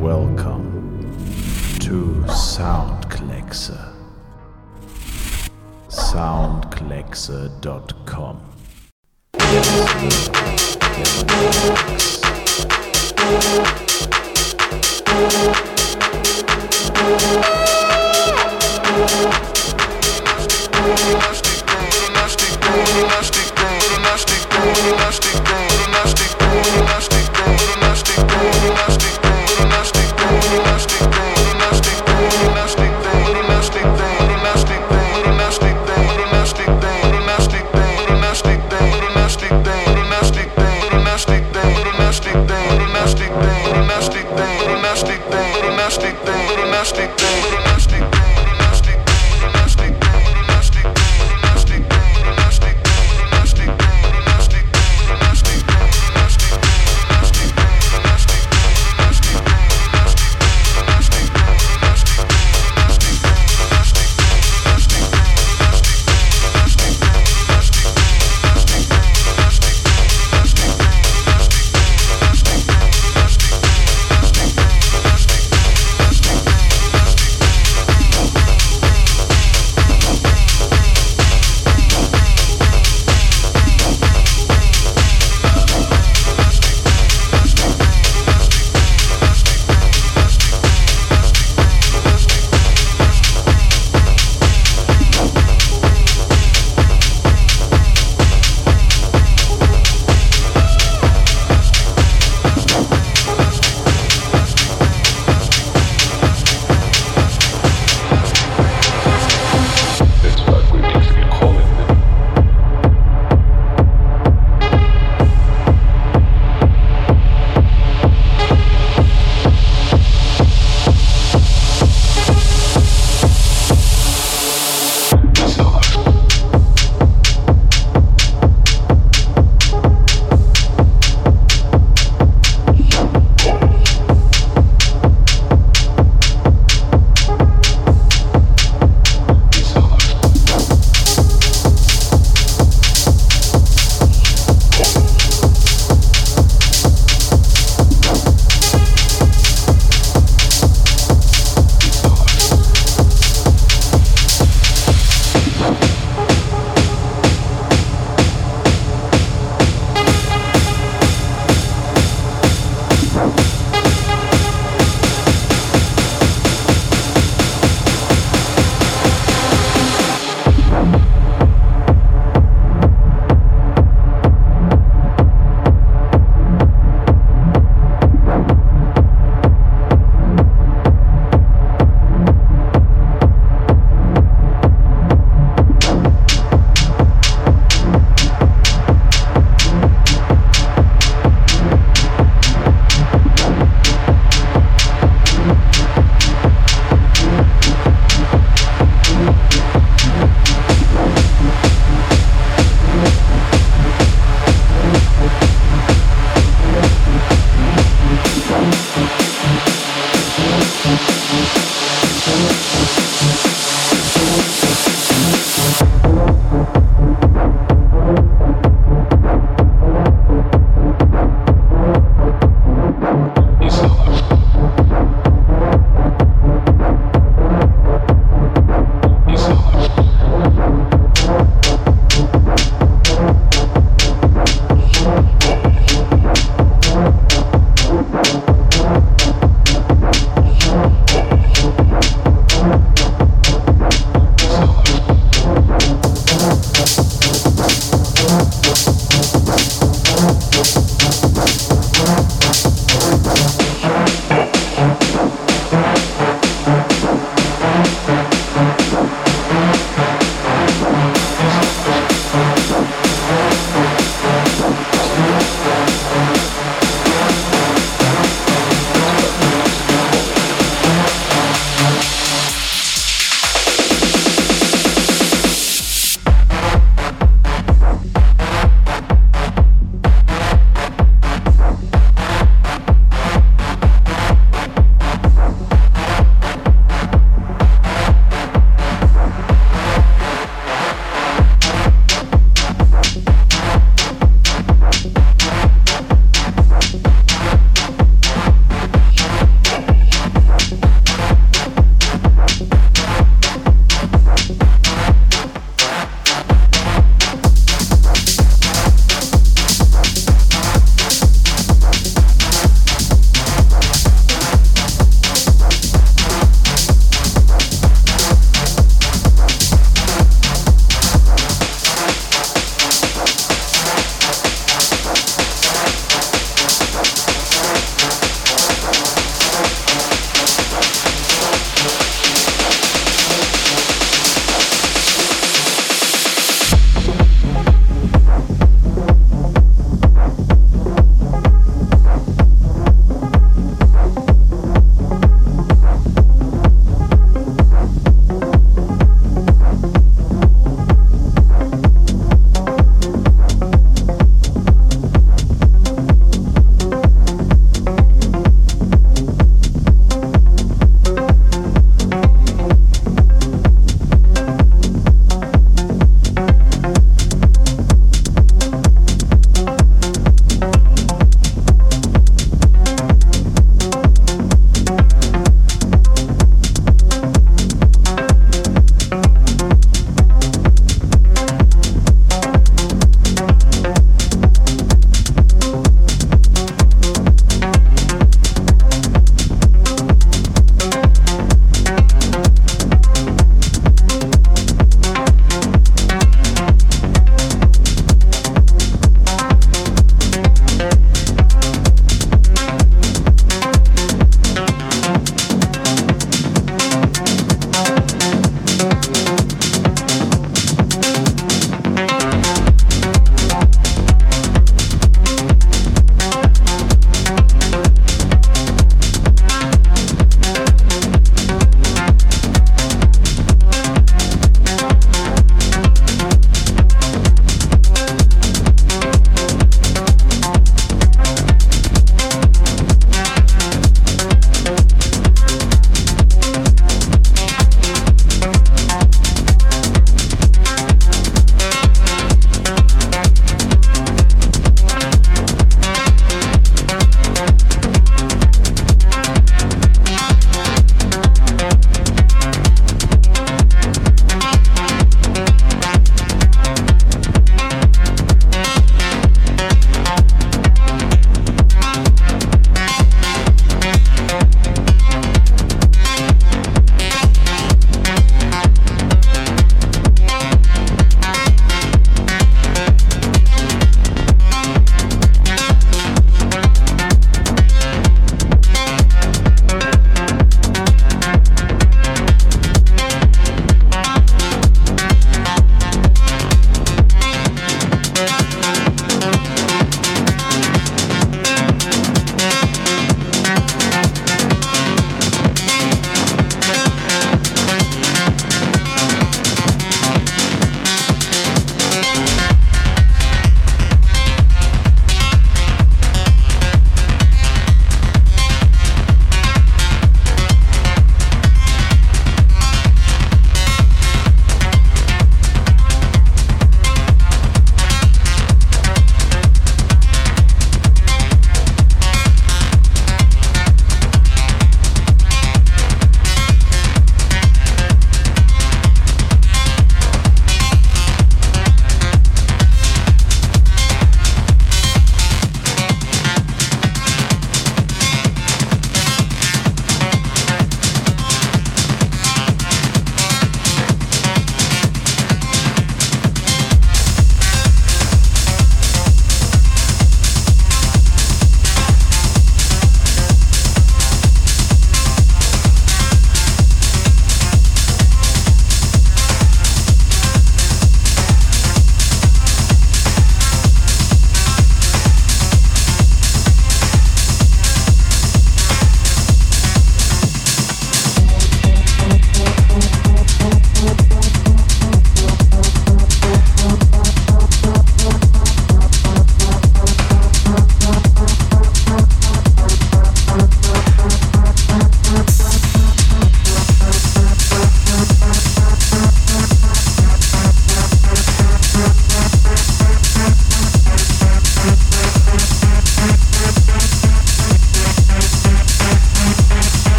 Welcome to Soundclexer. Soundclexer.com. Elastic, elastic, elastic, elastic.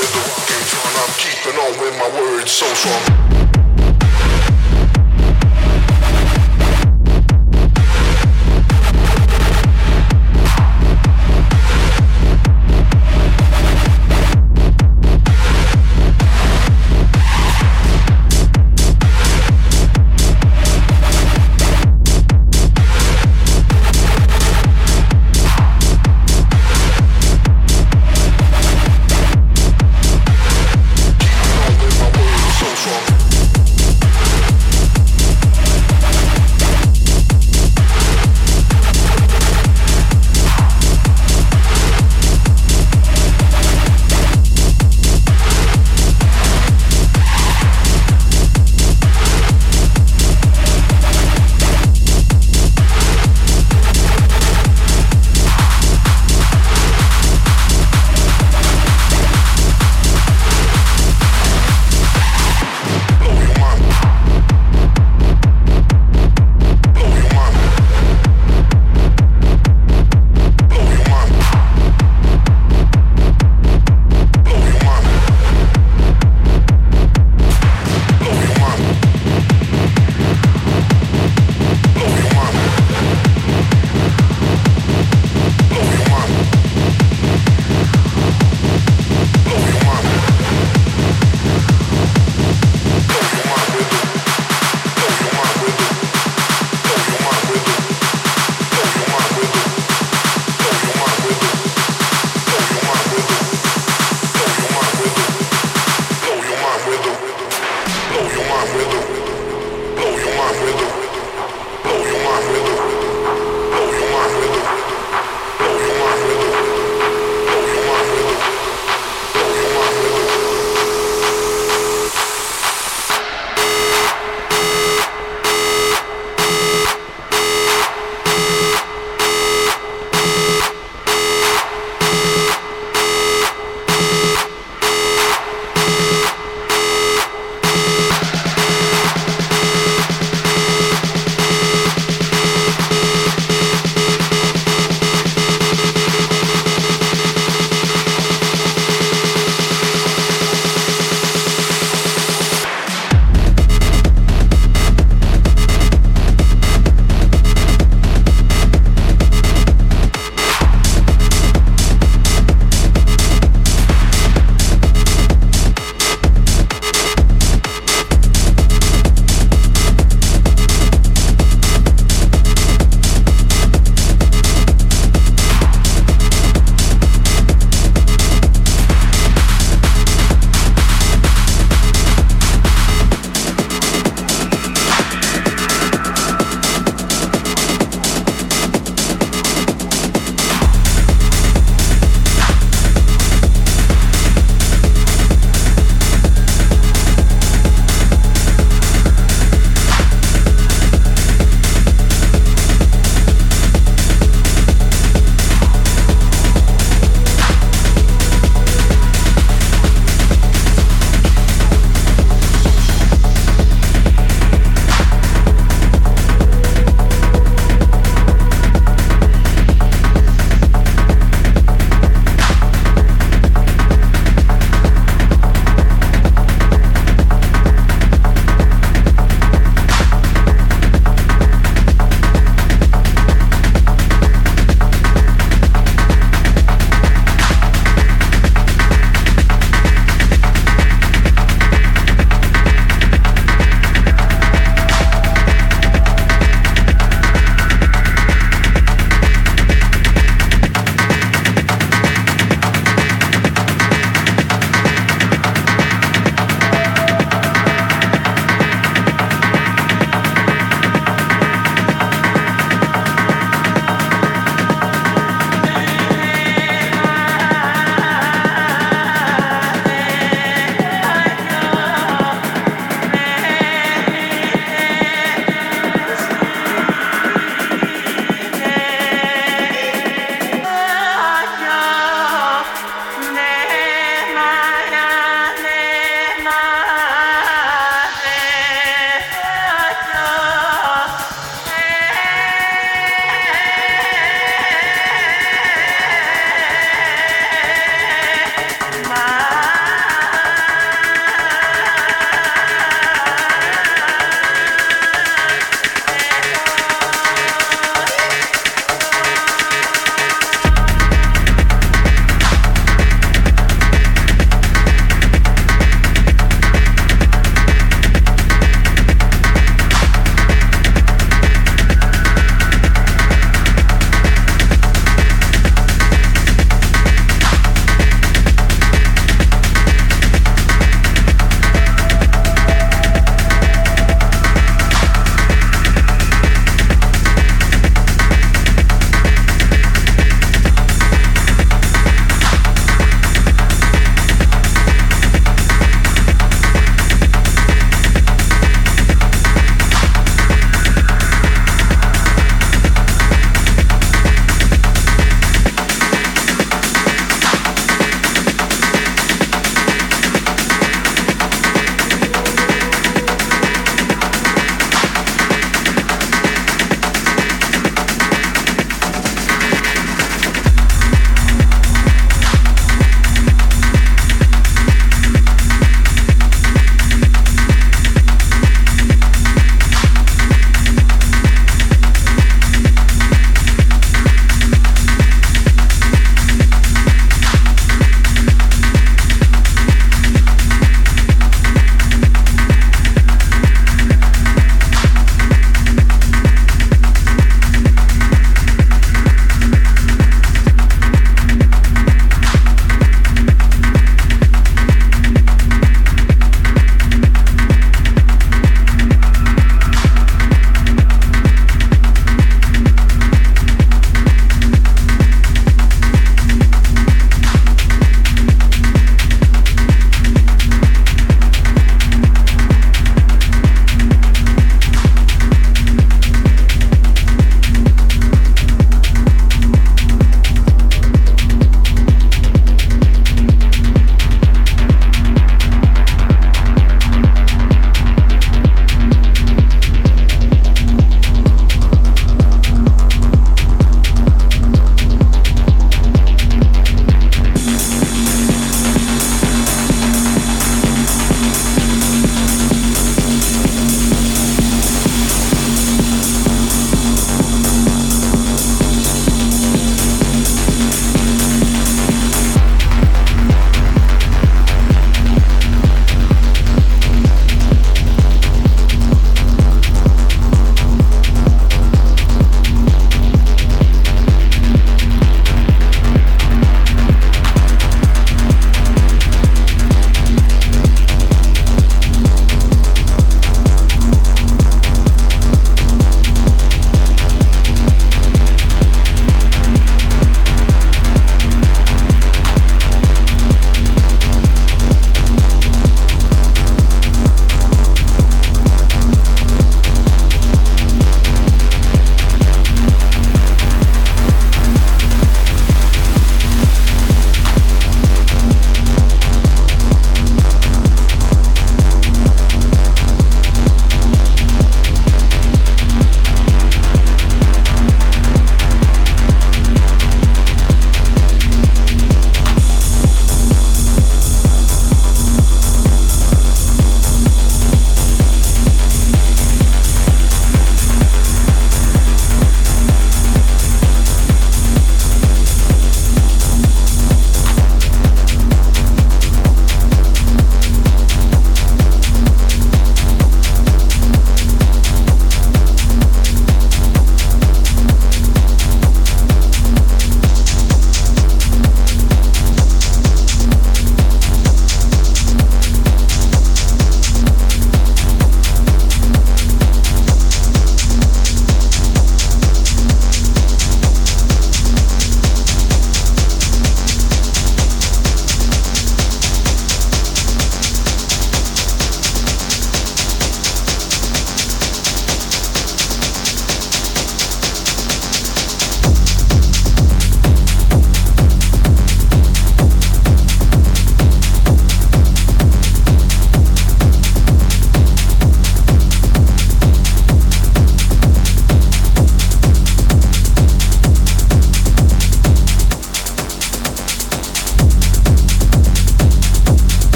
With the rocking turn. I'm. Keeping on with my words so strong.